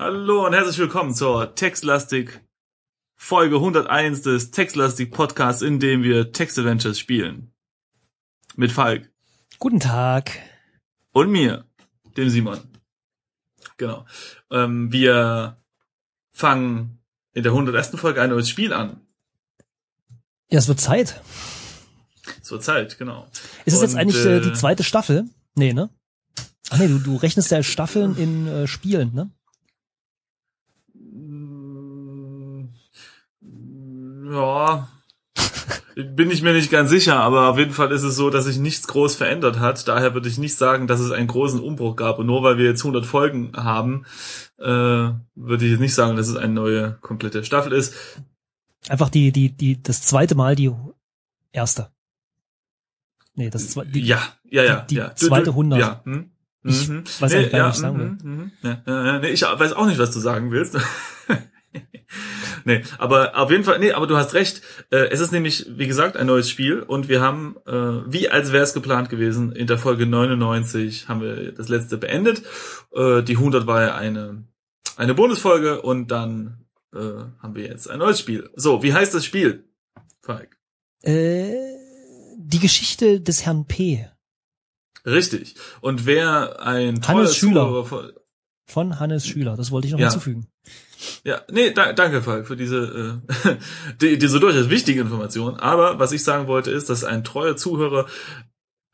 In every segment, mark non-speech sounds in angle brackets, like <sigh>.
Hallo und herzlich willkommen zur Textlastik Folge 101 des Textlastik Podcasts, in dem wir Text Adventures spielen. Mit Falk. Guten Tag. Und mir, dem Simon. Genau. Ähm, wir fangen in der 101. Folge ein neues Spiel an. Ja, es wird Zeit. Es wird Zeit, genau. Ist es Und, jetzt eigentlich äh, äh, die zweite Staffel? Nee, ne? Ach nee, du, du rechnest ja Staffeln in äh, Spielen, ne? Ja, bin ich mir nicht ganz sicher, aber auf jeden Fall ist es so, dass sich nichts groß verändert hat. Daher würde ich nicht sagen, dass es einen großen Umbruch gab. Und nur weil wir jetzt 100 Folgen haben, äh, würde ich jetzt nicht sagen, dass es eine neue komplette Staffel ist. Einfach die, die, die, das zweite Mal die erste. Nee, das zweite, die, ja, ja, ja. die ja. zweite 100. Ja. Hm? Ich Mhm. weiß gar nicht, was ich sagen will. mhm, mhm. Ja, ja, ja, nee, ich weiß auch nicht, was du sagen willst. <laughs> nee, aber auf jeden Fall, nee, aber du hast recht. Äh, es ist nämlich, wie gesagt, ein neues Spiel und wir haben, äh, wie als wäre es geplant gewesen, in der Folge 99 haben wir das letzte beendet. Äh, die 100 war ja eine, eine Bonusfolge und dann äh, haben wir jetzt ein neues Spiel. So, wie heißt das Spiel? Falk. Äh, die Geschichte des Herrn P. Richtig. Und wer ein toller Hannes Schüler. Von, von Hannes Schüler. Das wollte ich noch Ja. hinzufügen. Ja, nee, da, danke, Falk, für diese, äh, <laughs> die, diese durchaus wichtige Information. Aber was ich sagen wollte, ist, dass ein treuer Zuhörer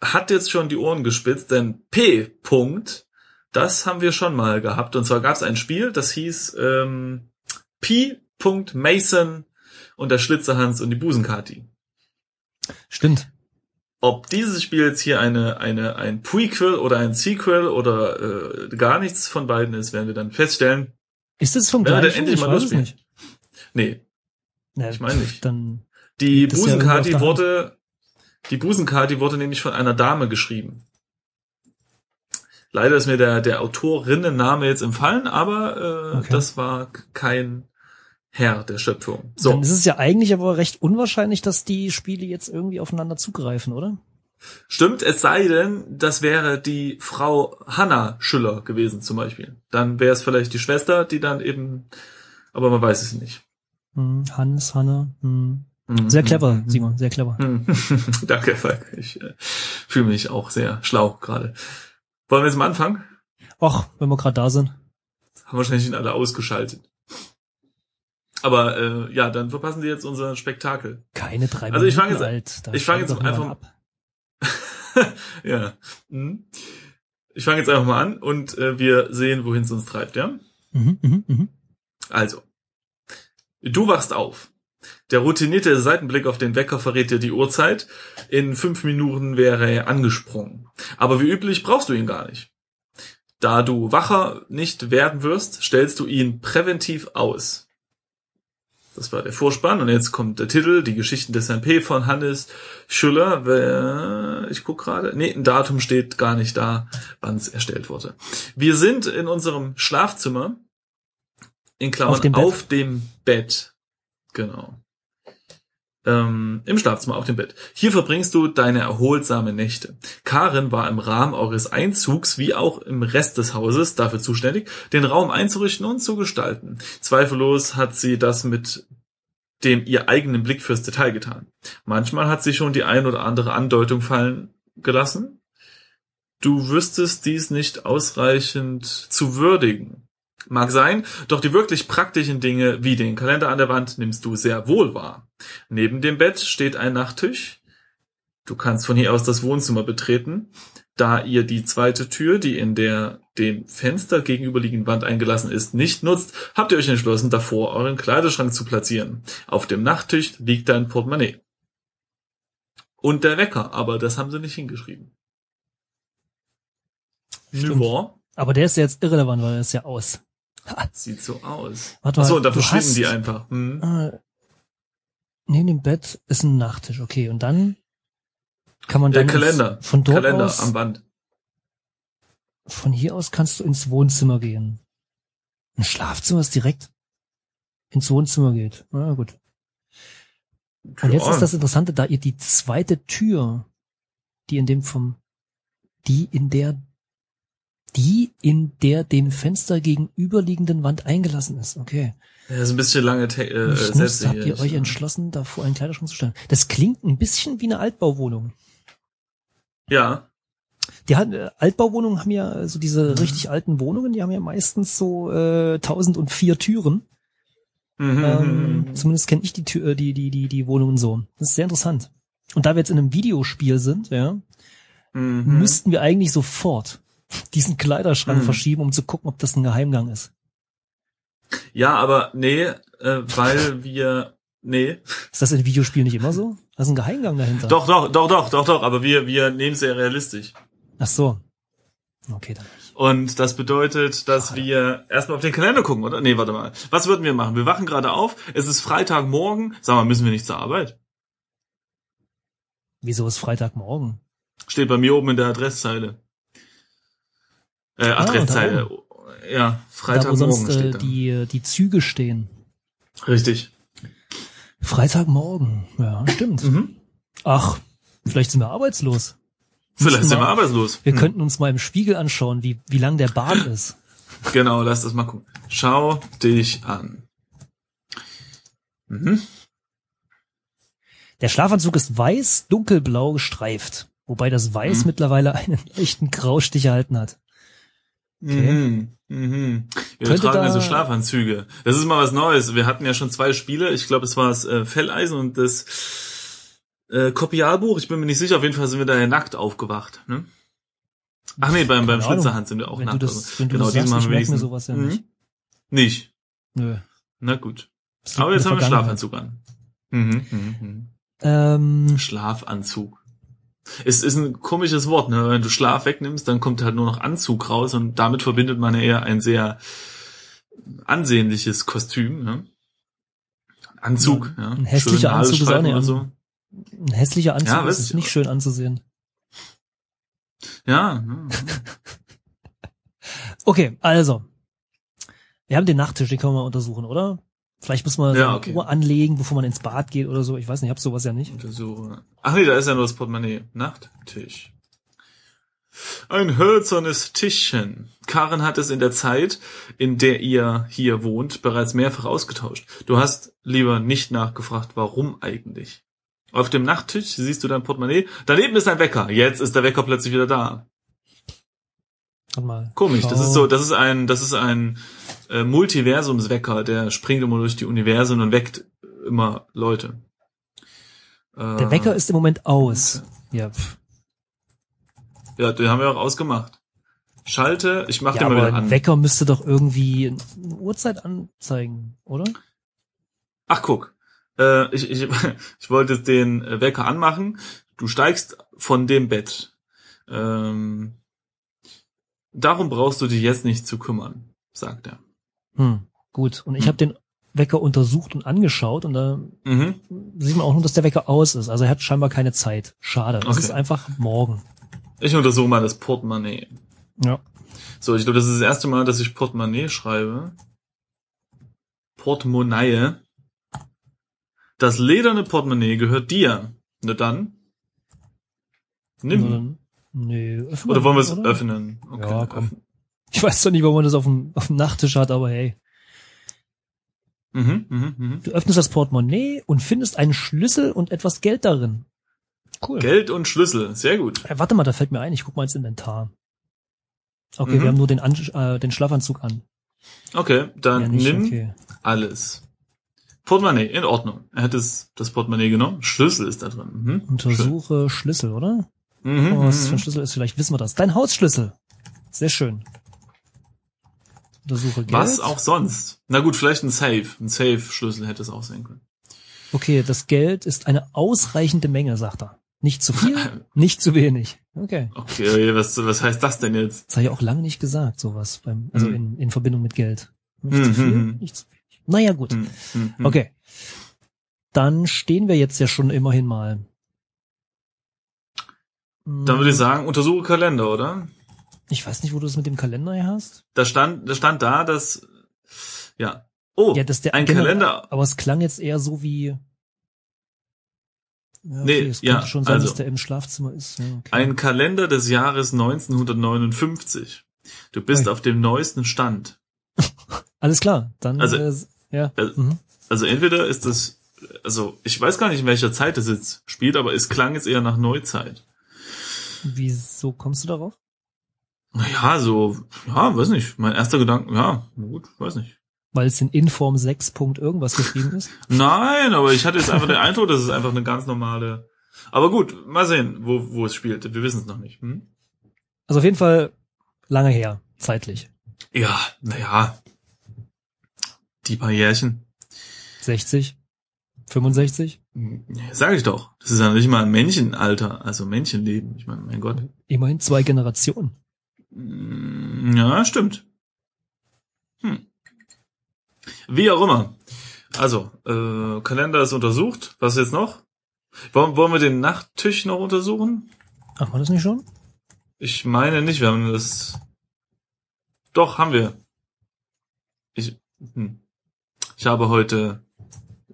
hat jetzt schon die Ohren gespitzt, denn P. Punkt, das haben wir schon mal gehabt. Und zwar gab es ein Spiel, das hieß ähm, P. Mason und der Schlitzerhans und die Busenkati. Stimmt. Ob dieses Spiel jetzt hier eine, eine, ein Prequel oder ein Sequel oder äh, gar nichts von beiden ist, werden wir dann feststellen. Ist es vom gleichen? endlich Ich mal weiß es nicht. Nee, Na, Ich meine nicht. Dann, Die Das ja Busenkati Hand. wurde, die Busenkati wurde nämlich von einer Dame geschrieben. Leider ist mir der, der Autorinnenname jetzt empfallen, aber äh, Okay. das war kein Herr der Schöpfung. so. So, dann ist es ja eigentlich aber recht unwahrscheinlich, dass die Spiele jetzt irgendwie aufeinander zugreifen, oder? Stimmt, es sei denn, das wäre die Frau Hanna Schüller gewesen zum Beispiel. Dann wäre es vielleicht die Schwester, die dann eben, aber man weiß es nicht. Hm, Hans, Hanne. Hm. Mhm. Sehr clever, Simon, sehr clever. Hm. <laughs> Danke, Falk. Ich äh, fühle mich auch sehr schlau gerade. Wollen wir jetzt mal anfangen? Och, wenn wir gerade da sind. Haben wahrscheinlich ihn alle ausgeschaltet. Aber äh, ja, dann verpassen die jetzt unser Spektakel. Keine drei Also ich fang Minuten jetzt- alt. Ich fang schaltet jetzt einfach- ab. <laughs> ja. Hm. Ich fange jetzt einfach mal an und äh, wir sehen, wohin es uns treibt, ja? Mhm, mhm, mhm. Also. Du wachst auf. Der routinierte Seitenblick auf den Wecker verrät dir die Uhrzeit. In fünf Minuten wäre er angesprungen. Aber wie üblich brauchst du ihn gar nicht. Da du wacher nicht werden wirst, stellst du ihn präventiv aus. Das war der Vorspann und jetzt kommt der Titel, die Geschichten des Herrn P. von Hannes Schüller. Ich guck gerade. Nee, ein Datum steht gar nicht da, wann es erstellt wurde. Wir sind in unserem Schlafzimmer, in Klammern Auf dem Bett? auf dem Bett. Genau. Ähm, Im Schlafzimmer auf dem Bett. Hier verbringst du deine erholsame Nächte. Karin war im Rahmen eures Einzugs wie auch im Rest des Hauses dafür zuständig, den Raum einzurichten und zu gestalten. Zweifellos hat sie das mit dem ihr eigenen Blick fürs Detail getan. Manchmal hat sie schon die ein oder andere Andeutung fallen gelassen. Du wüsstest dies nicht ausreichend zu würdigen. Mag sein, doch die wirklich praktischen Dinge wie den Kalender an der Wand nimmst du sehr wohl wahr. Neben dem Bett steht ein Nachttisch. Du kannst von hier aus das Wohnzimmer betreten. Da ihr die zweite Tür, die in der dem Fenster gegenüberliegenden Wand eingelassen ist, nicht nutzt, habt ihr euch entschlossen, davor euren Kleiderschrank zu platzieren. Auf dem Nachttisch liegt dein Portemonnaie. Und der Wecker, aber das haben sie nicht hingeschrieben. Stimmt. Aber der ist jetzt irrelevant, weil er ist ja aus. sieht so aus. Warte mal, Achso, und da verschwinden hast- die einfach. Hm. Äh, neben dem Bett ist ein Nachttisch, okay. Und dann kann man Der dann Kalender. ins- von dort Kalender aus, am Band. von hier aus kannst du ins Wohnzimmer gehen. Ein Schlafzimmer, das direkt ins Wohnzimmer geht. Na gut. Und jetzt Ja. ist das Interessante, da ihr die zweite Tür, die in dem vom, die in der Die in der dem Fenster gegenüberliegenden Wand eingelassen ist. Okay. Das ist ein bisschen lange te äh, Sätze nutzt, habt ihr euch entschlossen, davor einen Kleiderschrank zu stellen. Das klingt ein bisschen wie eine Altbauwohnung. Ja. Die hat, äh, Altbauwohnungen haben ja äh, so diese Mhm. richtig alten Wohnungen, die haben ja meistens so äh, 1004 Türen. Mhm. Ähm, zumindest kenne ich die, Tür, äh, die, die, die, die Wohnungen so. Das ist sehr interessant. Und da wir jetzt in einem Videospiel sind, ja, Mhm. müssten wir eigentlich sofort diesen Kleiderschrank Mhm. verschieben, um zu gucken, ob das ein Geheimgang ist. Ja, aber nee, äh, weil wir nee. Ist das in Videospielen nicht immer so? Da ist ein Geheimgang dahinter. Doch, doch, doch, doch, doch, doch, aber wir, wir nehmen es sehr realistisch. Ach so. Okay, dann. Und das bedeutet, dass wir erstmal auf den Kalender gucken, oder? Nee, warte mal. Was würden wir machen? Wir wachen gerade auf, es ist Freitagmorgen. Sag mal, müssen wir nicht zur Arbeit? Wieso ist Freitagmorgen? Steht bei mir oben in der Adresszeile. Äh, Ah, Adresszeile. ja, da wo Freitagmorgen sonst äh, steht da. die, die Züge stehen. Richtig. Freitagmorgen. Ja, stimmt. Mhm. Ach, vielleicht sind wir arbeitslos. Vielleicht sind wir arbeitslos. Wir Hm. könnten uns mal im Spiegel anschauen, wie, wie lang der Bart <laughs> ist. Genau, lass das mal gucken. Schau dich an. Mhm. Der Schlafanzug ist weiß, dunkelblau gestreift. Wobei das Weiß Mhm. mittlerweile einen leichten Graustich erhalten hat. Okay. Mhm. Mhm. Wir Könnte tragen da- also Schlafanzüge. Das ist mal was Neues. Wir hatten ja schon zwei Spiele. Ich glaube, es war das äh, Felleisen und das äh, Kopialbuch. Ich bin mir nicht sicher. Auf jeden Fall sind wir da ja nackt aufgewacht. Ne? Ach nee, beim, beim. Schlitzerhand sind wir auch wenn nackt. du das, also, wenn du genau, das sagst, ich merke mir sowas ja Mhm. nicht. Nicht. Nö. Na gut. Aber jetzt haben wir. Schlafanzug an. Mhm, mhm, mhm. Ähm, Schlafanzug. Es ist ein komisches Wort, ne? Wenn du Schlaf wegnimmst, dann kommt halt nur noch Anzug raus und damit verbindet man ja eher ein sehr ansehnliches Kostüm, ne? Anzug, ja. ein hässlicher Schöne Anzug ist auch nicht so. ein hässlicher Anzug Ja, ist ich, nicht schön anzusehen. Ja, ja. <laughs> Okay, also. Wir haben den Nachttisch, den können wir mal untersuchen, oder? Vielleicht muss man Ja, eine okay. Uhr anlegen, bevor man ins Bad geht oder so. Ich weiß nicht, ich hab sowas ja nicht. Untersuche. Ach nee, da ist ja nur das Portemonnaie. Nachttisch. Ein hölzernes Tischchen. Karen hat es in der Zeit, in der ihr hier wohnt, bereits mehrfach ausgetauscht. Du hast lieber nicht nachgefragt, warum eigentlich. Auf dem Nachttisch siehst du dein Portemonnaie. Daneben ist ein Wecker. Jetzt ist der Wecker plötzlich wieder da. Komisch. Das ist so, das ist ein, das ist ein äh, Multiversumswecker. Der springt immer durch die Universen und weckt immer Leute. Äh, Der Wecker ist im Moment aus. Ja. Ja, den haben wir auch ausgemacht. Schalte, ich mach ja den mal aber wieder an. Wecker müsste doch irgendwie eine Uhrzeit anzeigen, oder? Ach, guck. Äh, ich, ich, <laughs> ich wollte den Wecker anmachen. Du steigst von dem Bett. Ähm, darum brauchst du dich jetzt nicht zu kümmern, sagt er. Hm, gut. Und ich Hm. habe den Wecker untersucht und angeschaut und da Mhm. sieht man auch nur, dass der Wecker aus ist. Also er hat scheinbar keine Zeit. Schade. Es Okay. ist einfach morgen. Ich untersuche mal das Portemonnaie. Ja. So, ich glaube, das ist das erste Mal, dass ich Portemonnaie schreibe. Portemonnaie. Das lederne Portemonnaie gehört dir. Na dann. Nimm. Nur dann- Nee, öffnen Oder wollen wir es öffnen? Ja, komm. öffnen. Ich weiß zwar nicht, warum man das auf dem, auf dem Nachttisch hat, aber hey. Mhm, mhm, mhm. Du öffnest das Portemonnaie und findest einen Schlüssel und etwas Geld darin. Cool. Geld und Schlüssel, sehr gut. Äh, warte mal, da fällt mir ein, ich guck mal ins Inventar. Okay, Mhm. wir haben nur den, an äh, den Schlafanzug an. Okay, dann ja, nicht, nimm okay. alles. Portemonnaie, in Ordnung. Er hat es, das Portemonnaie genommen. Schlüssel ist da drin. Mhm. Untersuche Schlüssel, oder? Mhm, Oh, was das für ein mhm. Schlüssel ist, vielleicht wissen wir das. Dein Hausschlüssel. Sehr schön. Untersuche Geld. Was auch sonst? Na gut, vielleicht ein Safe. Ein Safe-Schlüssel hätte es auch sein können. Okay, das Geld ist eine ausreichende Menge, sagt er. Nicht zu viel, <laughs> nicht zu wenig. Okay. Okay, was, was heißt das denn jetzt? Das habe ich auch lange nicht gesagt, sowas beim, also Hm. in, in Verbindung mit Geld. Nicht Hm, zu viel, hm, hm. nicht zu wenig. Naja, gut. Hm, hm, hm. Okay. Dann stehen wir jetzt ja schon immerhin mal. Dann würde ich sagen, untersuche Kalender, oder? Ich weiß nicht, wo du das mit dem Kalender her hast. Da stand, da stand da, dass, ja. Oh, Ja, das der ein genau, Kalender. Aber es klang jetzt eher so wie. Ja, okay, Nee, es ja, könnte schon sein, also- dass der im Schlafzimmer ist. Ja, okay. Ein Kalender des Jahres 1959. Du bist Ui. auf dem neuesten Stand. <laughs> Alles klar, dann Also- äh, ja. äh, mhm. Also entweder ist das, also ich weiß gar nicht, in welcher Zeit es jetzt spielt, aber es klang jetzt eher nach Neuzeit. Wieso kommst du darauf? Naja, so, ja, weiß nicht. Mein erster Gedanke, ja, gut, weiß nicht. Weil es in Inform 6. Punkt irgendwas geschrieben ist? <laughs> Nein, aber ich hatte jetzt einfach den Eindruck, das ist einfach eine ganz normale. Aber gut, mal sehen, wo, wo es spielt. Wir wissen es noch nicht. Hm? Also auf jeden Fall lange her, zeitlich. Ja, naja. Die paar Jährchen. 60, 65, Sag ich doch. Das ist ja nicht mal ein Männchenalter, also Männchenleben. Ich meine, mein Gott. immerhin zwei Generationen. Ja, stimmt. Hm. Wie auch immer. Also, äh, Kalender ist untersucht. Was jetzt noch? Wollen, wollen wir den Nachttisch noch untersuchen? Ach, war das nicht schon? Ich meine nicht, wir haben das. Doch, haben wir. Ich, hm. ich habe heute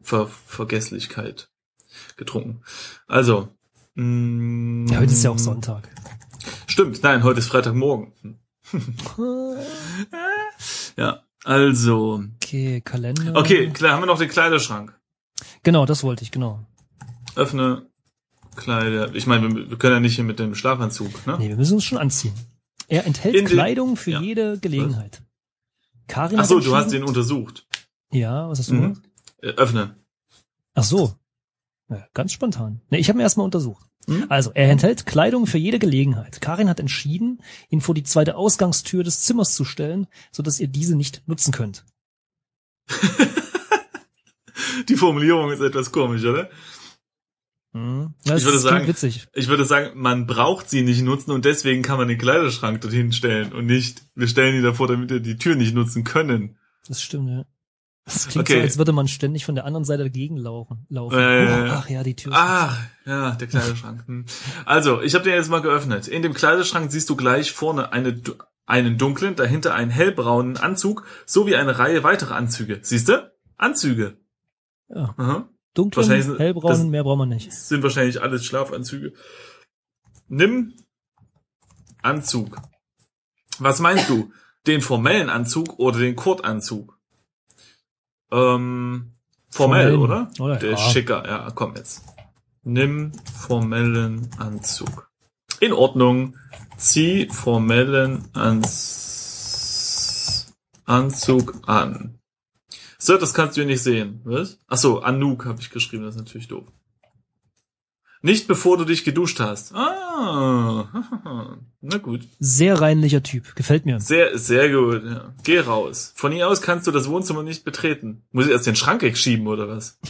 Ver Vergesslichkeit getrunken. Also. mm, Ja, heute ist ja auch Sonntag. Stimmt, nein, heute ist Freitagmorgen. <laughs> Ja, also. Okay, Kalender. Okay, klar, haben wir noch den Kleiderschrank. Genau, das wollte ich, genau. Öffne Kleider. Ich meine, wir, wir können ja nicht hier mit dem Schlafanzug, ne? Nee, wir müssen uns schon anziehen. Er enthält In Kleidung für ja. jede Gelegenheit. Karin Ach so, du hast den untersucht. Ja, was hast du Mhm. gemacht? Äh, Öffne. Ach so. Ja, ganz spontan. Nee, ich habe ihn erstmal untersucht. Mhm. Also, er enthält Kleidung für jede Gelegenheit. Karin hat entschieden, ihn vor die zweite Ausgangstür des Zimmers zu stellen, sodass ihr diese nicht nutzen könnt. <laughs> Die Formulierung ist etwas komisch, oder? Ja, Ich würde sagen- witzig. Ich würde sagen, man braucht sie nicht nutzen und deswegen kann man den Kleiderschrank dorthin stellen und nicht, wir stellen die davor, damit wir die Tür nicht nutzen können. Das stimmt, ja. Das klingt Okay. so, als würde man ständig von der anderen Seite dagegen laufen. laufen. Äh, oh, ach ja, die Tür Ah, ja, der Kleiderschrank. Hm. Also, ich habe den jetzt mal geöffnet. In dem Kleiderschrank siehst du gleich vorne eine, einen dunklen, dahinter einen hellbraunen Anzug sowie eine Reihe weiterer Anzüge. Siehst du? Anzüge. Ja. Aha. dunklen, hellbraunen, mehr brauchen wir nicht. Sind wahrscheinlich alles Schlafanzüge. Nimm Anzug. Was meinst du? Den formellen Anzug oder den Kurtanzug? Ähm, formell, Formellen, oder? oder? Der ist Ja. schicker, ja, komm jetzt. Nimm formellen Anzug. In Ordnung. Zieh formellen Anz Anzug an. So, das kannst du nicht sehen. Was? Ach so, Anuk habe ich geschrieben, das ist natürlich doof. Nicht bevor du dich geduscht hast. Ah, <laughs> na gut. Sehr reinlicher Typ. Gefällt mir. Sehr, sehr gut. Ja. Geh raus. Von hier aus kannst du das Wohnzimmer nicht betreten. Muss ich erst den Schrank wegschieben oder was? <laughs>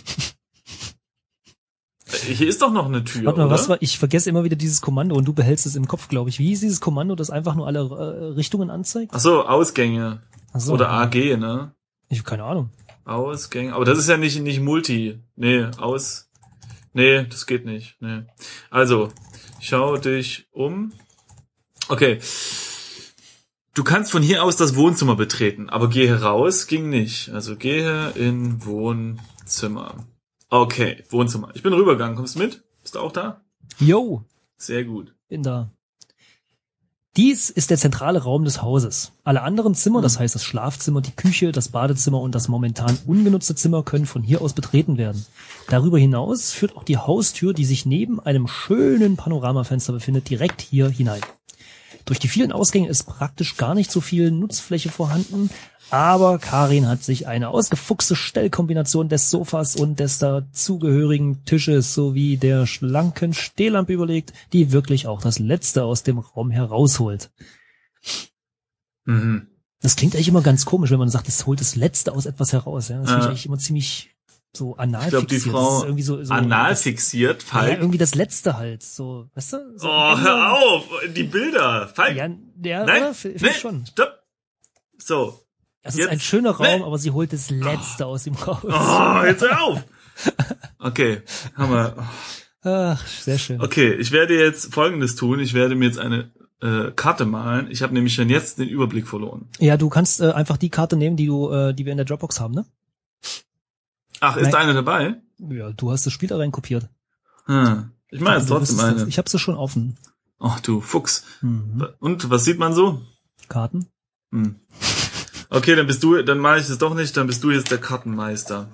Äh, hier ist doch noch eine Tür, Warte mal, oder? was war, ich vergesse immer wieder dieses Kommando und du behältst es im Kopf, glaube ich. Wie hieß dieses Kommando, das einfach nur alle äh, Richtungen anzeigt? Ach so, Ausgänge. Ach so. Oder AG, ne? Ich habe keine Ahnung. Ausgänge. Aber das ist ja nicht, nicht Multi. Nee, aus. Nee, das geht nicht. Nee. Also, schau dich um. Okay. Du kannst von hier aus das Wohnzimmer betreten, aber gehe raus ging nicht. Also gehe in Wohnzimmer. Okay, Wohnzimmer. Ich bin rübergegangen. Kommst du mit? Bist du auch da? Yo, Sehr gut. bin da. Dies ist der zentrale Raum des Hauses. Alle anderen Zimmer, das heißt das Schlafzimmer, die Küche, das Badezimmer und das momentan ungenutzte Zimmer können von hier aus betreten werden. Darüber hinaus führt auch die Haustür, die sich neben einem schönen Panoramafenster befindet, direkt hier hinein. Durch die vielen Ausgänge ist praktisch gar nicht so viel Nutzfläche vorhanden, aber Karin hat sich eine ausgefuchste Stellkombination des Sofas und des dazugehörigen Tisches sowie der schlanken Stehlampe überlegt, die wirklich auch das Letzte aus dem Raum herausholt. Mhm. Das klingt eigentlich immer ganz komisch, wenn man sagt, es holt das Letzte aus etwas heraus. Ja? Das finde ich eigentlich immer ziemlich so anal Ich glaube, die fixiert. Das Frau ist irgendwie so, so anal das, fixiert, ja, Falk. irgendwie das Letzte halt. So, weißt du? So, oh, hör auf! Die Bilder! Falk! Ja, ja Nein? Finde nee, schon. stopp! So. Es ist ein schöner Raum, Nee. aber sie holt das Letzte aus ihm raus. Oh, jetzt hör auf! <laughs> Okay, haben wir. Ach, sehr schön. Okay, ich werde jetzt Folgendes tun. Ich werde mir jetzt eine äh, Karte malen. Ich habe nämlich schon jetzt den Überblick verloren. Ja, du kannst äh, einfach die Karte nehmen, die du, äh, die wir in der Dropbox haben, ne? Ach, ist Nein. da eine dabei? Ja, du hast das Spiel da rein kopiert. Hm. Ich meine Du trotzdem eine. Ich habe sie schon offen. Ach du Fuchs. Mhm. Und was sieht man so? Karten. Hm. Okay, dann bist du, dann mache ich es doch nicht, dann bist du jetzt der Kartenmeister.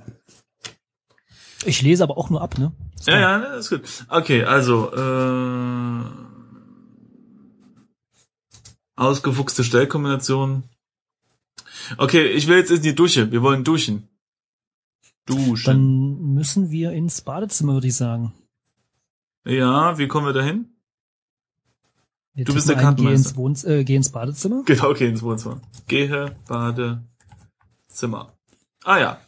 Ich lese aber auch nur ab, ne? Ja, ja, ist gut. Okay, also äh, ausgefuchste Stellkombination. Okay, ich will jetzt in die Dusche. Wir wollen duschen. Duschen. Dann müssen wir ins Badezimmer, würde ich sagen. ja, wie kommen wir dahin? Wir Du bist der ein, geh ins, äh, geh ins Badezimmer. Genau, okay, ins Wohnzimmer. Gehe, Badezimmer. Ah ja.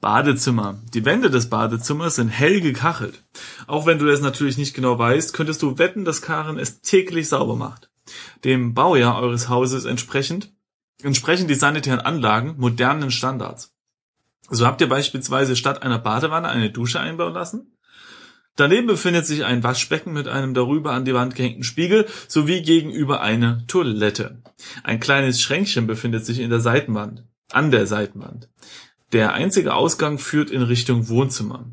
Badezimmer. Die Wände des Badezimmers sind hell gekachelt. Auch wenn du das natürlich nicht genau weißt, könntest du wetten, dass Karen es täglich sauber macht. Dem Baujahr eures Hauses entsprechend entsprechen die sanitären Anlagen modernen Standards. So habt ihr beispielsweise statt einer Badewanne eine Dusche einbauen lassen. Daneben befindet sich ein Waschbecken mit einem darüber an die Wand gehängten Spiegel sowie gegenüber eine Toilette. Ein kleines Schränkchen befindet sich in der Seitenwand, an der Seitenwand. Der einzige Ausgang führt in Richtung Wohnzimmer.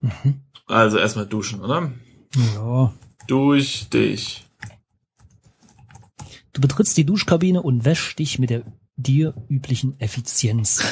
Mhm. Also erstmal duschen, oder? Ja. Durch dich. Du betrittst die Duschkabine und wäschst dich mit der dir üblichen Effizienz.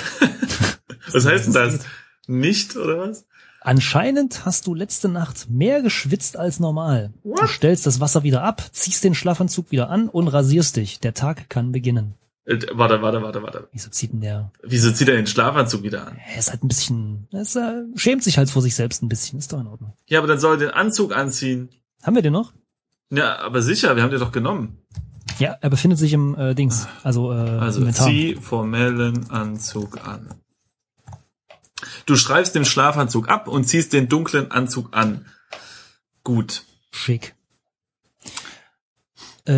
<laughs> Was heißt denn das? Nicht, oder was? Anscheinend hast du letzte Nacht mehr geschwitzt als normal. Du What? stellst das Wasser wieder ab, ziehst den Schlafanzug wieder an und rasierst dich. Der Tag kann beginnen. Äh, warte, warte, warte, warte. Wieso zieht denn der? Wieso zieht er den Schlafanzug wieder an? Er ist halt ein bisschen, er ist, äh, schämt sich halt vor sich selbst ein bisschen. Ist doch in Ordnung. Ja, aber dann soll er den Anzug anziehen. Haben wir den noch? Ja, aber sicher, wir haben den doch genommen. Ja, er befindet sich im äh, Dings, also, äh, Also Inventar. zieh formellen Anzug an. Du streifst den Schlafanzug ab und ziehst den dunklen Anzug an. Gut. Schick. Äh,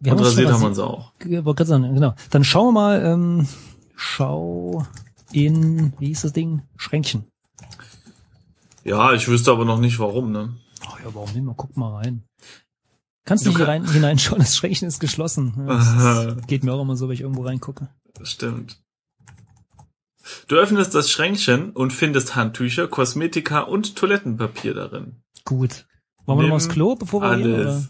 wir und schon rasiert haben wir uns auch. Wollte sagen, genau. Dann schauen wir mal, ähm, schau in, wie hieß das Ding? Schränkchen. Ja, ich wüsste aber noch nicht warum, ne? Ach ja, warum nicht? Mal guck mal rein. Kannst Du nicht kann- hineinschauen, das Schränkchen ist geschlossen. Ja, das geht mir auch immer so, wenn ich irgendwo reingucke. Das stimmt. Du öffnest das Schränkchen und findest Handtücher, Kosmetika und Toilettenpapier darin. Gut. Wollen wir noch mal aufs Nimm Klo, bevor wir gehen? Oder? Alles.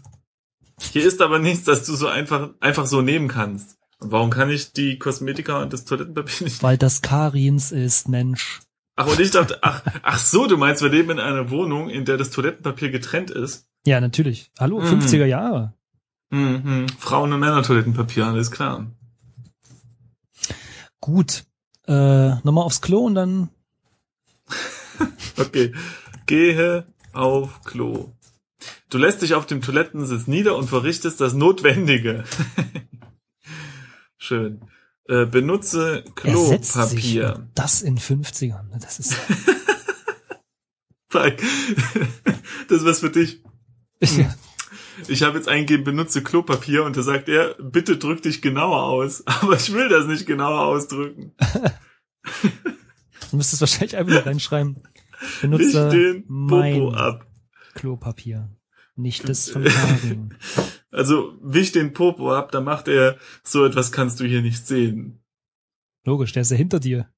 Hier ist aber nichts, das du so einfach, einfach so nehmen kannst. Und warum kann ich die Kosmetika und das Toilettenpapier nicht Weil das Karins ist, Mensch. Ach, und ich dachte, ach, ach so, du meinst, wir leben in einer Wohnung, in der das Toilettenpapier getrennt ist. Ja, natürlich. Hallo, Mhm. 50er Jahre. Mhm. Frauen- und Männer-Toilettenpapier, alles klar. Gut. Äh, nochmal aufs Klo und dann <laughs> Okay. Gehe auf Klo. Du lässt dich auf dem Toilettensitz nieder und verrichtest das Notwendige. <laughs> Schön. Äh, benutze er. Klopapier. Das in 50ern. Das ist, <laughs> Fuck. Das ist was für dich. Ja, Ich habe jetzt eingegeben, benutze Klopapier und da sagt er, bitte drück dich genauer aus. <laughs> Aber ich will das nicht genauer ausdrücken. du müsstest wahrscheinlich einfach nur reinschreiben. <laughs> Nicht Benutze den mein Popo ab. Klopapier. Nicht das von Karin. <laughs> Also wisch den Popo ab, da macht er, so etwas kannst du hier nicht sehen. Logisch, der ist ja hinter dir.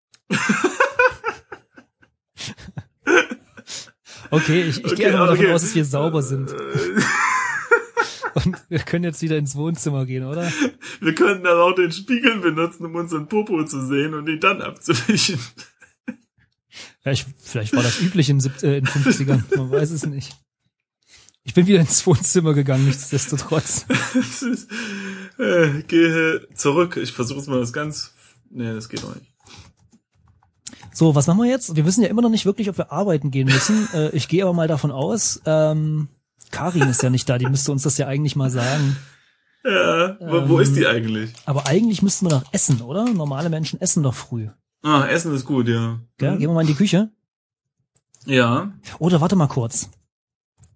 Okay, ich, ich gehe einfach mal davon aus, dass wir sauber sind. <laughs> Und wir können jetzt wieder ins Wohnzimmer gehen, oder? Wir könnten dann auch den Spiegel benutzen, um unseren Popo zu sehen und ihn dann abzuwischen. Ja, ich, vielleicht war das üblich in, äh, in 50ern, man weiß es nicht. Ich bin wieder ins Wohnzimmer gegangen, nichtsdestotrotz. Ist, <laughs> äh, gehe zurück. Ich versuche mal das ganz. Nee, das geht auch nicht. So, was machen wir jetzt? Wir wissen ja immer noch nicht wirklich, ob wir arbeiten gehen müssen. <laughs> Äh, ich gehe aber mal davon aus, ähm, Karin ist ja nicht da, die müsste uns das ja eigentlich mal sagen. Ja, wo, wo Ähm. ist die eigentlich? Aber eigentlich müssten wir doch essen, oder? Normale Menschen essen doch früh. Ah, Essen ist gut, ja. Gell? Hm? Gehen wir mal in die Küche. Ja. Oder warte mal kurz.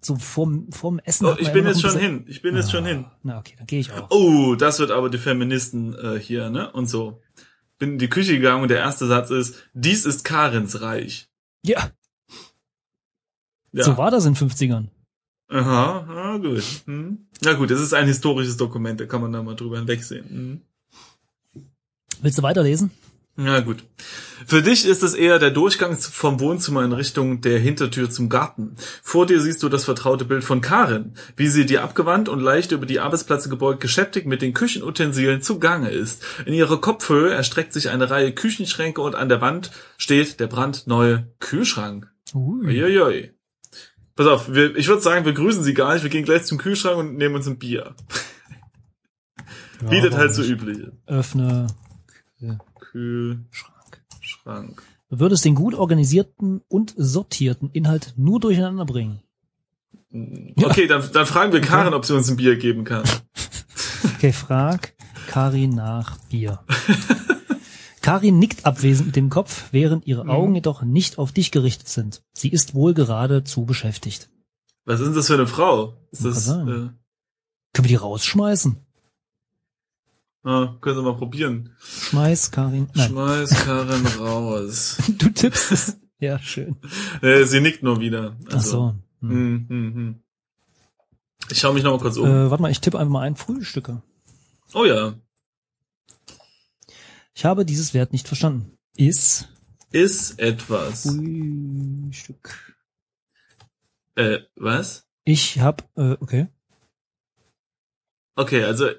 So vorm, vorm Essen. Oh, ich bin noch jetzt schon hin. Ich bin jetzt schon Ah, hin. Na okay, dann gehe ich auch. Oh, das wird aber die Feministen äh, hier, ne? Und so. Bin in die Küche gegangen und der erste Satz ist, dies ist Karins Reich. Ja, Ja. so war das in 50ern. Aha, ah, gut. Hm. Na gut, es ist ein historisches Dokument, da kann man da mal drüber hinwegsehen. Hm. Willst du weiterlesen? Ja, gut. Für dich ist es eher der Durchgang vom Wohnzimmer in Richtung der Hintertür zum Garten. Vor dir siehst du das vertraute Bild von Karin, wie sie dir abgewandt und leicht über die Arbeitsplätze gebeugt geschäftig mit den Küchenutensilien zugange ist. In ihrer Kopfhöhe erstreckt sich eine Reihe Küchenschränke und an der Wand steht der brandneue Kühlschrank. Ui. Uiuiui. Pass auf, wir, ich würde sagen, wir grüßen sie gar nicht, wir gehen gleich zum Kühlschrank und nehmen uns ein Bier. Ja, Wie das halt so üblich ist. Öffne Kühlschrank. Schrank. Du würdest den gut organisierten und sortierten Inhalt nur durcheinander bringen. Okay, dann, dann fragen wir Karin, ob sie uns ein Bier geben kann. Okay, frag Karin nach Bier. <laughs> Karin nickt abwesend mit dem Kopf, während ihre Mhm. Augen jedoch nicht auf dich gerichtet sind. Sie ist wohl gerade zu beschäftigt. Was ist denn das für eine Frau? Ist das, äh, Können wir die rausschmeißen? Ah, können Sie mal probieren. Schmeiß Karin. Nein, Schmeiß Karin raus. <laughs> du tippst es. Ja, schön. Äh, sie nickt nur wieder. Ach Also, so. Hm. Hm, hm, hm. Ich schaue mich noch mal kurz um. Äh, warte mal, ich tippe einfach mal ein Frühstücke. Oh ja. Ich habe dieses Wert nicht verstanden. Ist Ist etwas. Frühstück. Äh, was? Ich hab, äh, okay. Okay, also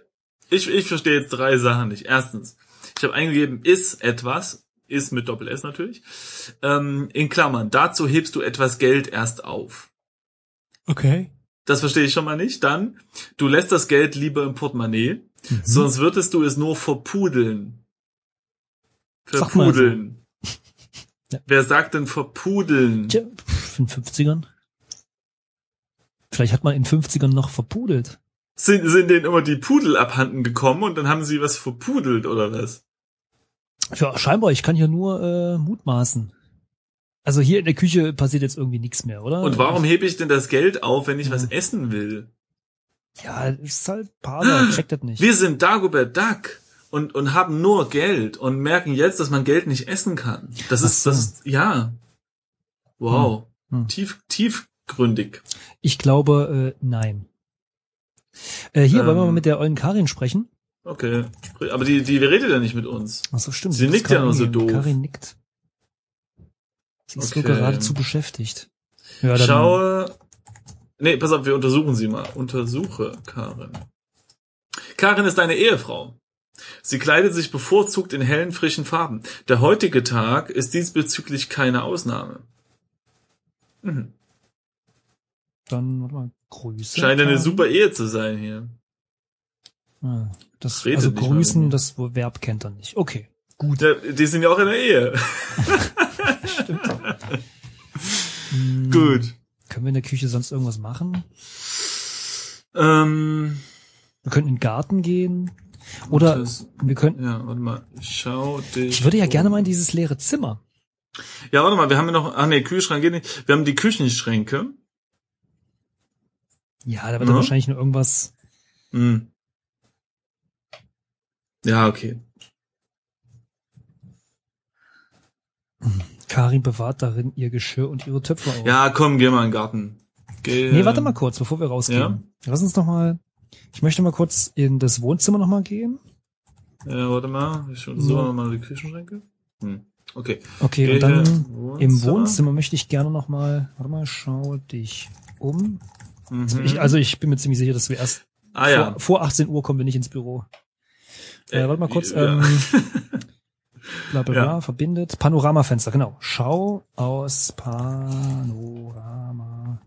ich, ich verstehe jetzt drei Sachen nicht. Erstens, ich habe eingegeben, ist etwas, ist mit Doppel S natürlich, ähm, in Klammern, dazu hebst du etwas Geld erst auf. Okay. Das verstehe ich schon mal nicht. Dann, du lässt das Geld lieber im Portemonnaie, Mhm. sonst würdest du es nur verpudeln. Mal so. Verpudeln. <laughs> Ja. Wer sagt denn verpudeln? Tja, in 50ern. Vielleicht hat man in 50ern noch verpudelt. Sind, sind denen immer die Pudel abhanden gekommen und dann haben sie was verpudelt oder was? Ja, scheinbar, ich kann hier nur äh, mutmaßen. Also hier in der Küche passiert jetzt irgendwie nichts mehr, oder? Und warum hebe ich denn das Geld auf, wenn ich Ja. was essen will? Ja, ist halt Parser, <gasps> checkt das nicht. Wir sind Dagobert Duck und, und haben nur Geld und merken jetzt, dass man Geld nicht essen kann. Das ist, so. das ist, ja. Wow. Hm. Hm. Tief, tiefgründig. Ich glaube, äh, nein. Äh, hier, Ähm. wollen wir mal mit der ollen Karin sprechen? Okay. Aber die, die redet ja nicht mit uns. Ach so, stimmt. Sie das nickt ja nur so doof. Karin nickt. Sie ist Okay. nur geradezu beschäftigt. Ja, dann, Schaue. Nee, pass auf, wir untersuchen sie mal. Untersuche Karin. Karin ist eine Ehefrau. Sie kleidet sich bevorzugt in hellen, frischen Farben. Der heutige Tag ist diesbezüglich keine Ausnahme. Mhm. Dann, warte mal, Grüße. Scheint eine super Ehe zu sein hier. Ah, das, Redet also grüßen, das Verb kennt er nicht. Okay. Gut. Ja, die sind ja auch in der Ehe. <laughs> Hm, Gut. Können wir in der Küche sonst irgendwas machen? Ähm, Wir könnten in den Garten gehen. Oder das, wir könnten. ja, warte mal. Schau dich. Ich würde ja um. gerne mal in dieses leere Zimmer. Ja, warte mal, wir haben ja noch, ach nee, Kühlschrank geht nicht. Wir haben die Küchenschränke. Ja, da wird Mhm. ja wahrscheinlich nur irgendwas. Hm. Ja, okay. Karin bewahrt darin ihr Geschirr und ihre Töpfe auf. Ja, komm, geh mal in den Garten. Geh, Nee, warte mal kurz, bevor wir rausgehen. Lass uns noch mal. Ich möchte mal kurz in das Wohnzimmer noch mal gehen. Ja, warte mal. Ich so Ja. mal die Küchenschränke. Hm. Okay. Okay, Geh und dann Wohnzimmer. im Wohnzimmer möchte ich gerne noch mal. Warte mal, schau dich um. Mhm. Ich, also ich bin mir ziemlich sicher, dass wir erst ah ja. vor, vor 18 Uhr kommen wir nicht ins Büro. Äh, Äh, warte mal kurz. ja. Ähm, bla <laughs> bla bla, Ja. verbindet. Panoramafenster, genau. Schau aus Panorama.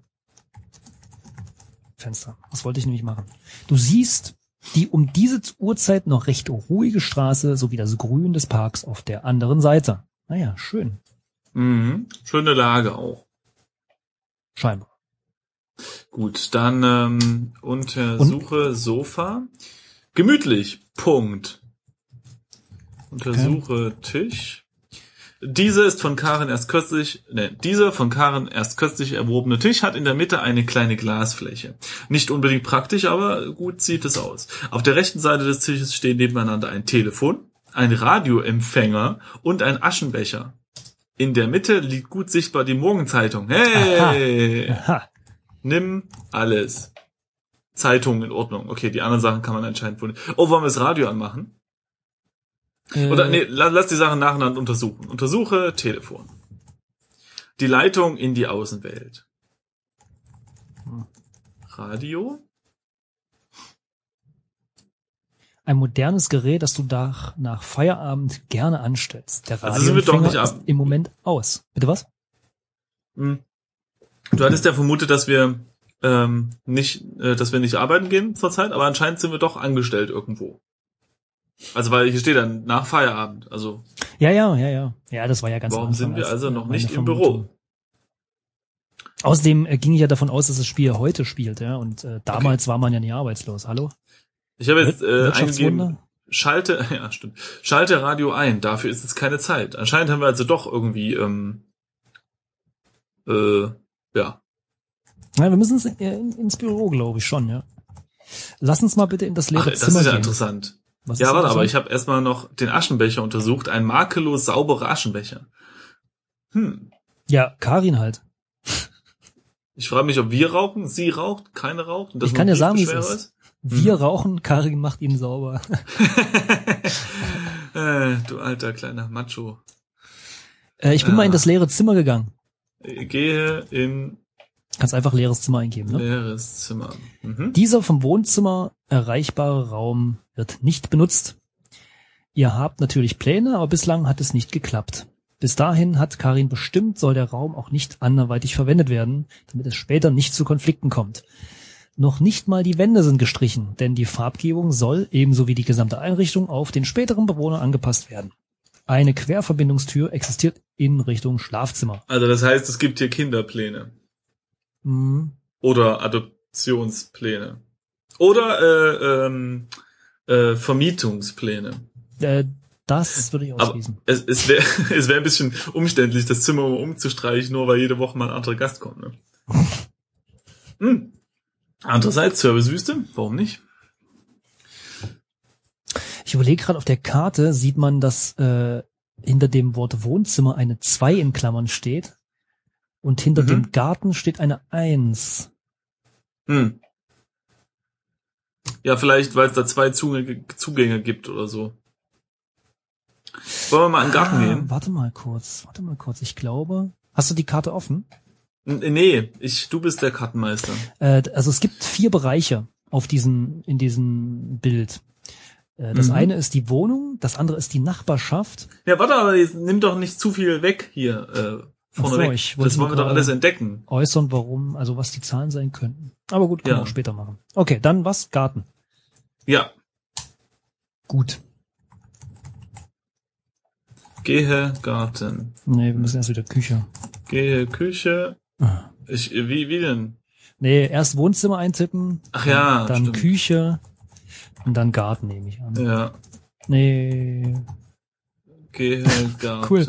Fenster. Was wollte ich nämlich machen? Du siehst die um diese Uhrzeit noch recht ruhige Straße sowie das Grün des Parks auf der anderen Seite. Naja, schön. Mhm. Schöne Lage auch. Scheinbar. Gut, dann ähm, untersuche Sofa. Gemütlich. Punkt. Untersuche Tisch. Diese ist von Karen erst kürzlich, ne, dieser von Karen erst kürzlich erworbene Tisch hat in der Mitte eine kleine Glasfläche. Nicht unbedingt praktisch, aber gut sieht es aus. Auf der rechten Seite des Tisches stehen nebeneinander ein Telefon, ein Radioempfänger und ein Aschenbecher. In der Mitte liegt gut sichtbar die Morgenzeitung. Hey! Aha. Nimm alles. Zeitung in Ordnung. Okay, die anderen Sachen kann man anscheinend wohl nicht. Oh, wollen wir das Radio anmachen? Äh, Oder nee, la- lass die Sachen nacheinander untersuchen. Untersuche Telefon. Die Leitung in die Außenwelt. Radio? Ein modernes Gerät, das du nach, nach Feierabend gerne anstellst. Der Also sind wir doch nicht ab- ist im Moment aus. Bitte was? Hm. Du hattest ja vermutet, dass wir ähm, nicht, äh, dass wir nicht arbeiten gehen zurzeit, aber anscheinend sind wir doch angestellt irgendwo. Also weil hier steht dann nach Feierabend. Also Ja, ja, ja, ja. Ja, das war ja ganz warum Anfang sind wir als, also noch nicht im. Büro? Außerdem äh, ging ich ja davon aus, dass das Spiel heute spielt, ja. Und äh, damals war man ja nie arbeitslos. Hallo? Ich habe jetzt äh, eingegeben, schalte, <laughs> ja stimmt, schalte Radio ein. Dafür ist jetzt keine Zeit. Anscheinend haben wir also doch irgendwie, ähm, äh, ja. Ja, wir müssen ins, äh, ins Büro, glaube ich schon, ja. Lass uns mal bitte in das Ach, leere das Zimmer ist ja gehen. interessant. Was Ja, ist warte, aber ich habe erstmal noch den Aschenbecher untersucht. Ein makellos sauberer Aschenbecher. Hm. Ja, Karin halt. Ich frage mich, ob wir rauchen, sie raucht, keine raucht. Und das Ich kann dir sagen, wie es Briefbeschwerer ist. Wir Mhm. rauchen, Karin macht ihn sauber. <laughs> äh, du alter kleiner Macho. Äh, ich bin Ja. mal in das leere Zimmer gegangen. Ich gehe in Kannst einfach leeres Zimmer eingeben, ne? leeres Zimmer. Mhm. Dieser vom Wohnzimmer erreichbare Raum wird nicht benutzt. Ihr habt natürlich Pläne, aber bislang hat es nicht geklappt. Bis dahin hat Karin bestimmt, soll der Raum auch nicht anderweitig verwendet werden, damit es später nicht zu Konflikten kommt. Noch nicht mal die Wände sind gestrichen, denn die Farbgebung soll, ebenso wie die gesamte Einrichtung, auf den späteren Bewohner angepasst werden. Eine Querverbindungstür existiert in Richtung Schlafzimmer. Also das heißt, es gibt hier Kinderpläne. Hm, Oder Adoptionspläne. Oder äh, ähm, äh, Vermietungspläne. äh, das würde ich Aber ausschließen. es, es wäre <laughs> es wär ein bisschen umständlich, das Zimmer umzustreichen, nur weil jede Woche mal ein anderer Gast kommt. Ne? <laughs> hm. Andererseits Servicewüste, warum nicht? Ich überlege gerade, auf der Karte sieht man, dass äh, hinter dem Wort Wohnzimmer eine 2 in Klammern steht und hinter Mhm. dem Garten steht eine 1. Hm. Ja, vielleicht, weil es da zwei Zugänge, Zugänge gibt oder so. Wollen wir mal in den Garten Ah, gehen? Warte mal kurz, warte mal kurz. Ich glaube, hast du die Karte offen? N nee, ich, du bist der Kartenmeister. Äh, also es gibt vier Bereiche auf diesen, in diesem Bild. Äh, das Mhm. eine ist die Wohnung, das andere ist die Nachbarschaft. Ja, warte, aber jetzt nimm doch nicht zu viel weg hier äh, Ach so, vorne weg. ich wollte Das wollen wir doch alles entdecken. Äußern, warum, also was die Zahlen sein könnten. Aber gut, können Ja. wir auch später machen. Okay, dann was? Garten. Ja, Gut. gehe Garten, Nee, wir müssen erst wieder Küche. gehe Küche. Ah. Ich, wie, wie denn? Nee, erst Wohnzimmer eintippen. Ach ja, Dann stimmt. Küche. Und dann Garten nehme ich an. Ja, Nee. gehe Garten. <laughs> Cool.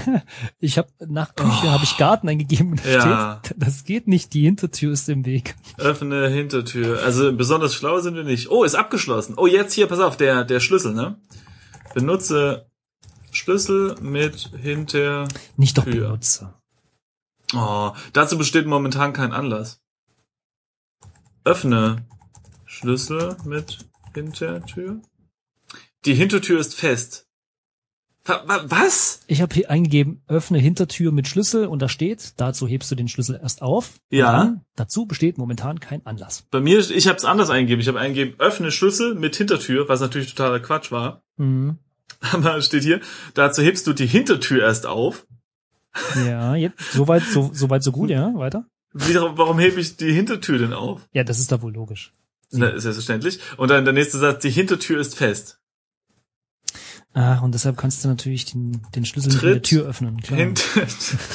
<laughs> Ich habe nach Küche Oh. habe ich Garten eingegeben und da Ja. steht, das geht nicht, die Hintertür ist im Weg. Öffne Hintertür. Also besonders schlau sind wir nicht. Oh, ist abgeschlossen. Oh, jetzt hier, pass auf, der, der Schlüssel, ne? Benutze Schlüssel mit Hintertür. Nicht doch Tür. benutze. Oh, dazu besteht momentan kein Anlass. Öffne Schlüssel mit Hintertür. Die Hintertür ist fest. Wa- wa- Was? Ich habe hier eingegeben, öffne Hintertür mit Schlüssel und da steht, dazu hebst du den Schlüssel erst auf. Ja. Dann, dazu besteht momentan kein Anlass. Bei mir, ich habe es anders eingegeben. Ich habe eingegeben, öffne Schlüssel mit Hintertür, was natürlich totaler Quatsch war. Mhm. Aber es steht hier, dazu hebst du die Hintertür erst auf. Ja, jetzt, soweit, so, soweit so gut, ja, weiter. Wie, warum hebe ich die Hintertür denn auf? Ja, das ist da wohl logisch. Na, ist selbstverständlich. Und dann der nächste Satz, die Hintertür ist fest. Ach, und deshalb kannst du natürlich den, den Schlüssel Tritt in der Tür öffnen. Klar. Hinter,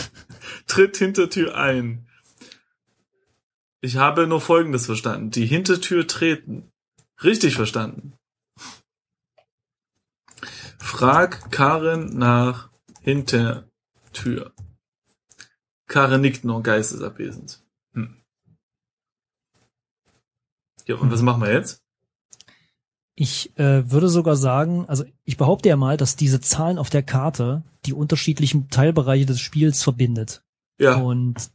<laughs> tritt Hintertür ein. Ich habe nur Folgendes verstanden. Die Hintertür treten. Richtig verstanden. Frag Karin nach Hintertür. Karin nickt nur geistesabwesend. Hm. Ja, und was machen wir jetzt? Ich äh, würde sogar sagen, also ich behaupte ja mal, dass diese Zahlen auf der Karte die unterschiedlichen Teilbereiche des Spiels verbindet. Ja, Und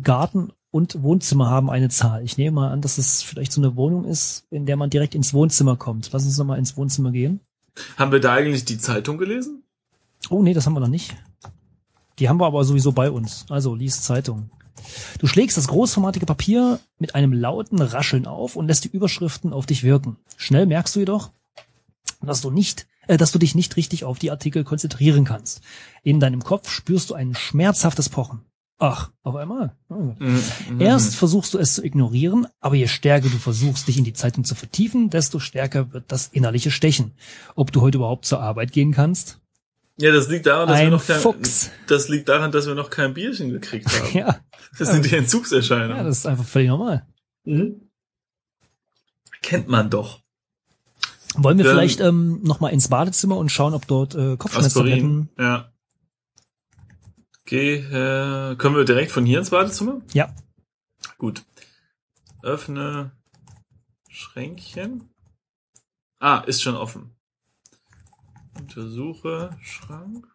Garten und Wohnzimmer haben eine Zahl. Ich nehme mal an, dass es vielleicht so eine Wohnung ist, in der man direkt ins Wohnzimmer kommt. Lass uns nochmal ins Wohnzimmer gehen. Haben wir da eigentlich die Zeitung gelesen? Oh nee, das haben wir noch nicht. Die haben wir aber sowieso bei uns. Also lies Zeitung. Du schlägst das großformatige Papier mit einem lauten Rascheln auf und lässt die Überschriften auf dich wirken. Schnell merkst du jedoch, dass du nicht, äh, dass du dich nicht richtig auf die Artikel konzentrieren kannst. In deinem Kopf spürst du ein schmerzhaftes Pochen. Ach, auf einmal. Mhm. Erst versuchst du es zu ignorieren, aber je stärker du versuchst, dich in die Zeitung zu vertiefen, desto stärker wird das innerliche Stechen. Ob du heute überhaupt zur Arbeit gehen kannst? Ja, das liegt daran, dass wir noch kein, Fuchs. das liegt daran, dass wir noch kein Bierchen gekriegt haben. <laughs> Ja, Das sind die ja, Entzugserscheinungen. das ist einfach völlig normal. Mhm. Kennt man doch. Wollen wir Dann- vielleicht ähm, noch mal ins Badezimmer und schauen, ob dort äh, Kopfschmerztabletten... Ja. Geh, äh, können wir direkt von hier ins Badezimmer? Ja, Gut. Öffne Schränkchen. Ah, ist schon offen. Untersuche Schrank.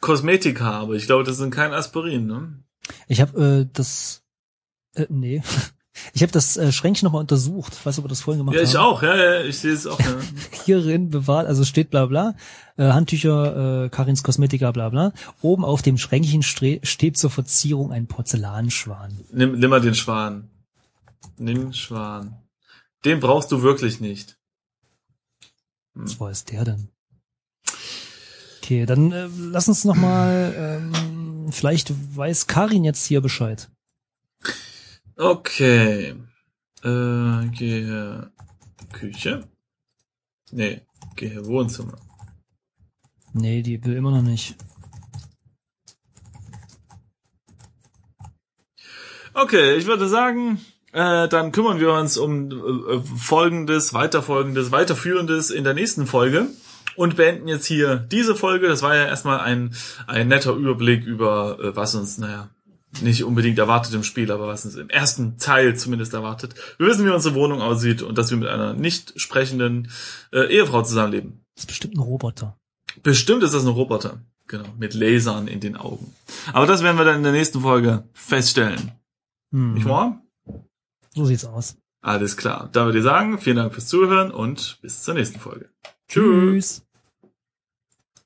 Kosmetika, aber ich glaube, das sind kein Aspirin, ne? ich habe äh, das... Äh, nee. <laughs> Ich habe das äh, Schränkchen nochmal untersucht. Weißt du, ob wir das vorhin gemacht Ja, haben? ich auch, ja, ja, ich sehe es auch. Ja. <laughs> hierin bewahrt, also steht bla bla, äh, Handtücher, äh, Karins Kosmetika bla bla. Oben auf dem Schränkchen steht zur Verzierung ein Porzellanschwan. Nimm, nimm mal den Schwan. Nimm Schwan. Den brauchst du wirklich nicht. Was war es der denn? Okay, dann äh, lass uns noch mal, ähm, vielleicht weiß Karin jetzt hier Bescheid. Okay. Äh, gehe Küche. Nee, gehe Wohnzimmer. Nee, die will immer noch nicht. Okay, ich würde sagen, äh, dann kümmern wir uns um äh, Folgendes, Weiterfolgendes, Weiterführendes in der nächsten Folge und beenden jetzt hier diese Folge. Das war ja erstmal ein, ein netter Überblick über, äh, was uns, naja, nicht unbedingt erwartet im Spiel, aber was uns im ersten Teil zumindest erwartet. Wir wissen, wie unsere Wohnung aussieht und dass wir mit einer nicht sprechenden äh, Ehefrau zusammenleben. Das ist bestimmt ein Roboter. Bestimmt ist das ein Roboter. Genau, mit Lasern in den Augen. Aber das werden wir dann in der nächsten Folge feststellen. Hm. Nicht wahr? So sieht's aus. Alles klar. Da würde ich sagen, vielen Dank fürs Zuhören und bis zur nächsten Folge. Tschüss.